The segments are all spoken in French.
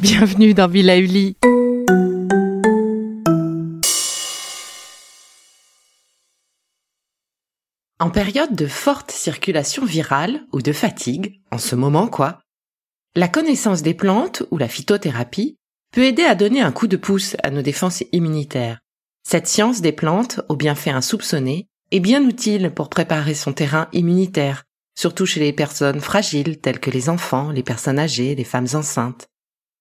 Bienvenue dans Villa Uli. En période de forte circulation virale ou de fatigue, en ce moment quoi, la connaissance des plantes ou la phytothérapie peut aider à donner un coup de pouce à nos défenses immunitaires. Cette science des plantes, aux bienfaits insoupçonnés, est bien utile pour préparer son terrain immunitaire, surtout chez les personnes fragiles telles que les enfants, les personnes âgées, les femmes enceintes.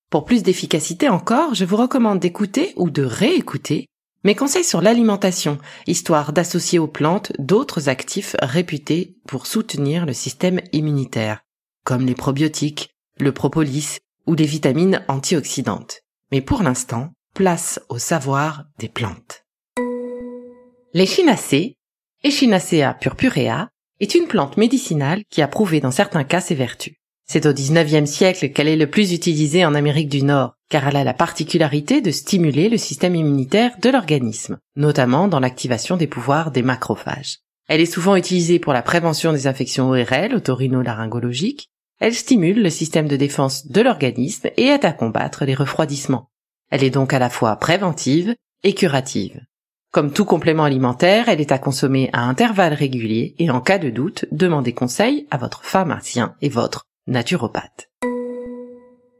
Pour plus d'efficacité encore, je vous recommande d'écouter ou de réécouter mes conseils sur l'alimentation, histoire d'associer aux plantes d'autres actifs réputés pour soutenir le système immunitaire, comme les probiotiques, le propolis ou les vitamines antioxydantes. Mais pour l'instant, place au savoir des plantes. L'échinacée, Echinacea purpurea, est une plante médicinale qui a prouvé dans certains cas ses vertus. C'est au XIXe siècle qu'elle est le plus utilisée en Amérique du Nord, car elle a la particularité de stimuler le système immunitaire de l'organisme, notamment dans l'activation des pouvoirs des macrophages. Elle est souvent utilisée pour la prévention des infections ORL, otorino-laryngologiques. Elle stimule le système de défense de l'organisme et aide à combattre les refroidissements. Elle est donc à la fois préventive et curative. Comme tout complément alimentaire, elle est à consommer à intervalles réguliers et en cas de doute, demandez conseil à votre pharmacien et votre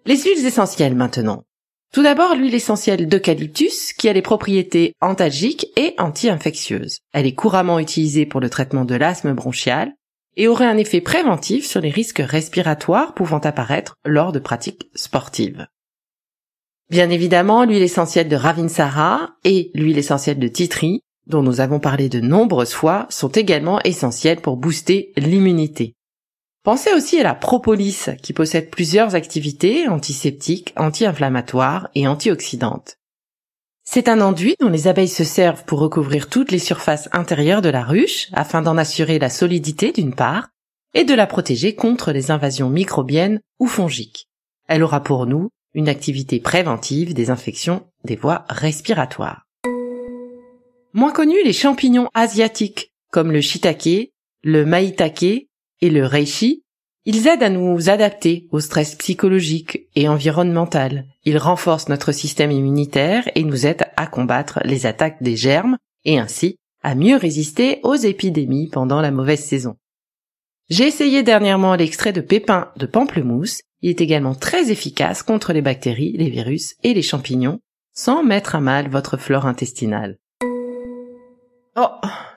Les huiles essentielles maintenant. Tout d'abord l'huile essentielle d'eucalyptus qui a les propriétés antalgiques et anti-infectieuses. Elle est couramment utilisée pour le traitement de l'asthme bronchial et aurait un effet préventif sur les risques respiratoires pouvant apparaître lors de pratiques sportives. Bien évidemment, l'huile essentielle de Ravinsara et l'huile essentielle de Titri, dont nous avons parlé de nombreuses fois, sont également essentielles pour booster l'immunité. Pensez aussi à la propolis qui possède plusieurs activités antiseptiques, anti-inflammatoires et antioxydantes. C'est un enduit dont les abeilles se servent pour recouvrir toutes les surfaces intérieures de la ruche afin d'en assurer la solidité d'une part et de la protéger contre les invasions microbiennes ou fongiques. Elle aura pour nous une activité préventive des infections des voies respiratoires. Moins connus les champignons asiatiques comme le shiitake, le maitake et le reishi, ils aident à nous adapter au stress psychologique et environnemental. Ils renforcent notre système immunitaire et nous aident à combattre les attaques des germes et ainsi à mieux résister aux épidémies pendant la mauvaise saison. J'ai essayé dernièrement l'extrait de pépins de pamplemousse. Il est également très efficace contre les bactéries, les virus et les champignons, sans mettre à mal votre flore intestinale. Oh,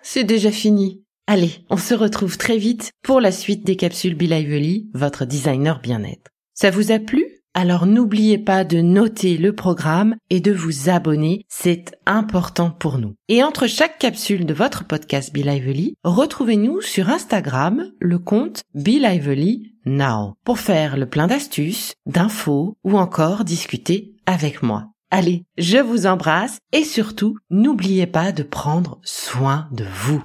c'est déjà fini. Allez, on se retrouve très vite pour la suite des capsules Be Lively, votre designer bien-être. Ça vous a plu? Alors n'oubliez pas de noter le programme et de vous abonner, c'est important pour nous. Et entre chaque capsule de votre podcast Be Lively, retrouvez-nous sur Instagram, le compte Be Lively Now, pour faire le plein d'astuces, d'infos ou encore discuter avec moi. Allez, je vous embrasse et surtout, n'oubliez pas de prendre soin de vous.